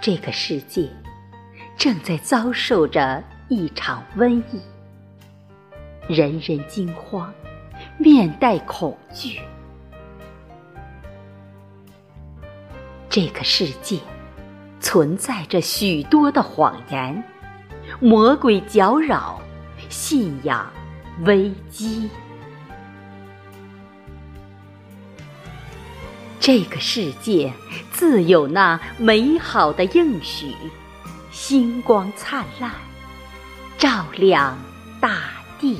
这个世界正在遭受着一场瘟疫，人人惊慌，面带恐惧。这个世界存在着许多的谎言，魔鬼搅扰，信仰危机。这个世界自有那美好的应许，星光灿烂，照亮大地。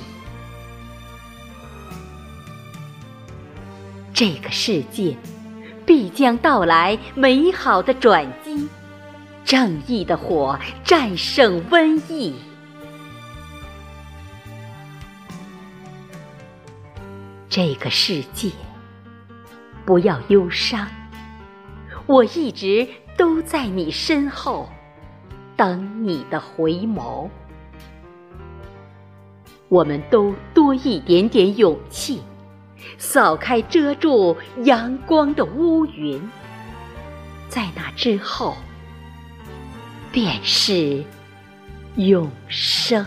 这个世界必将到来美好的转机，正义的火战胜瘟疫。这个世界。不要忧伤，我一直都在你身后，等你的回眸。我们都多一点点勇气，扫开遮住阳光的乌云，在那之后，便是永生。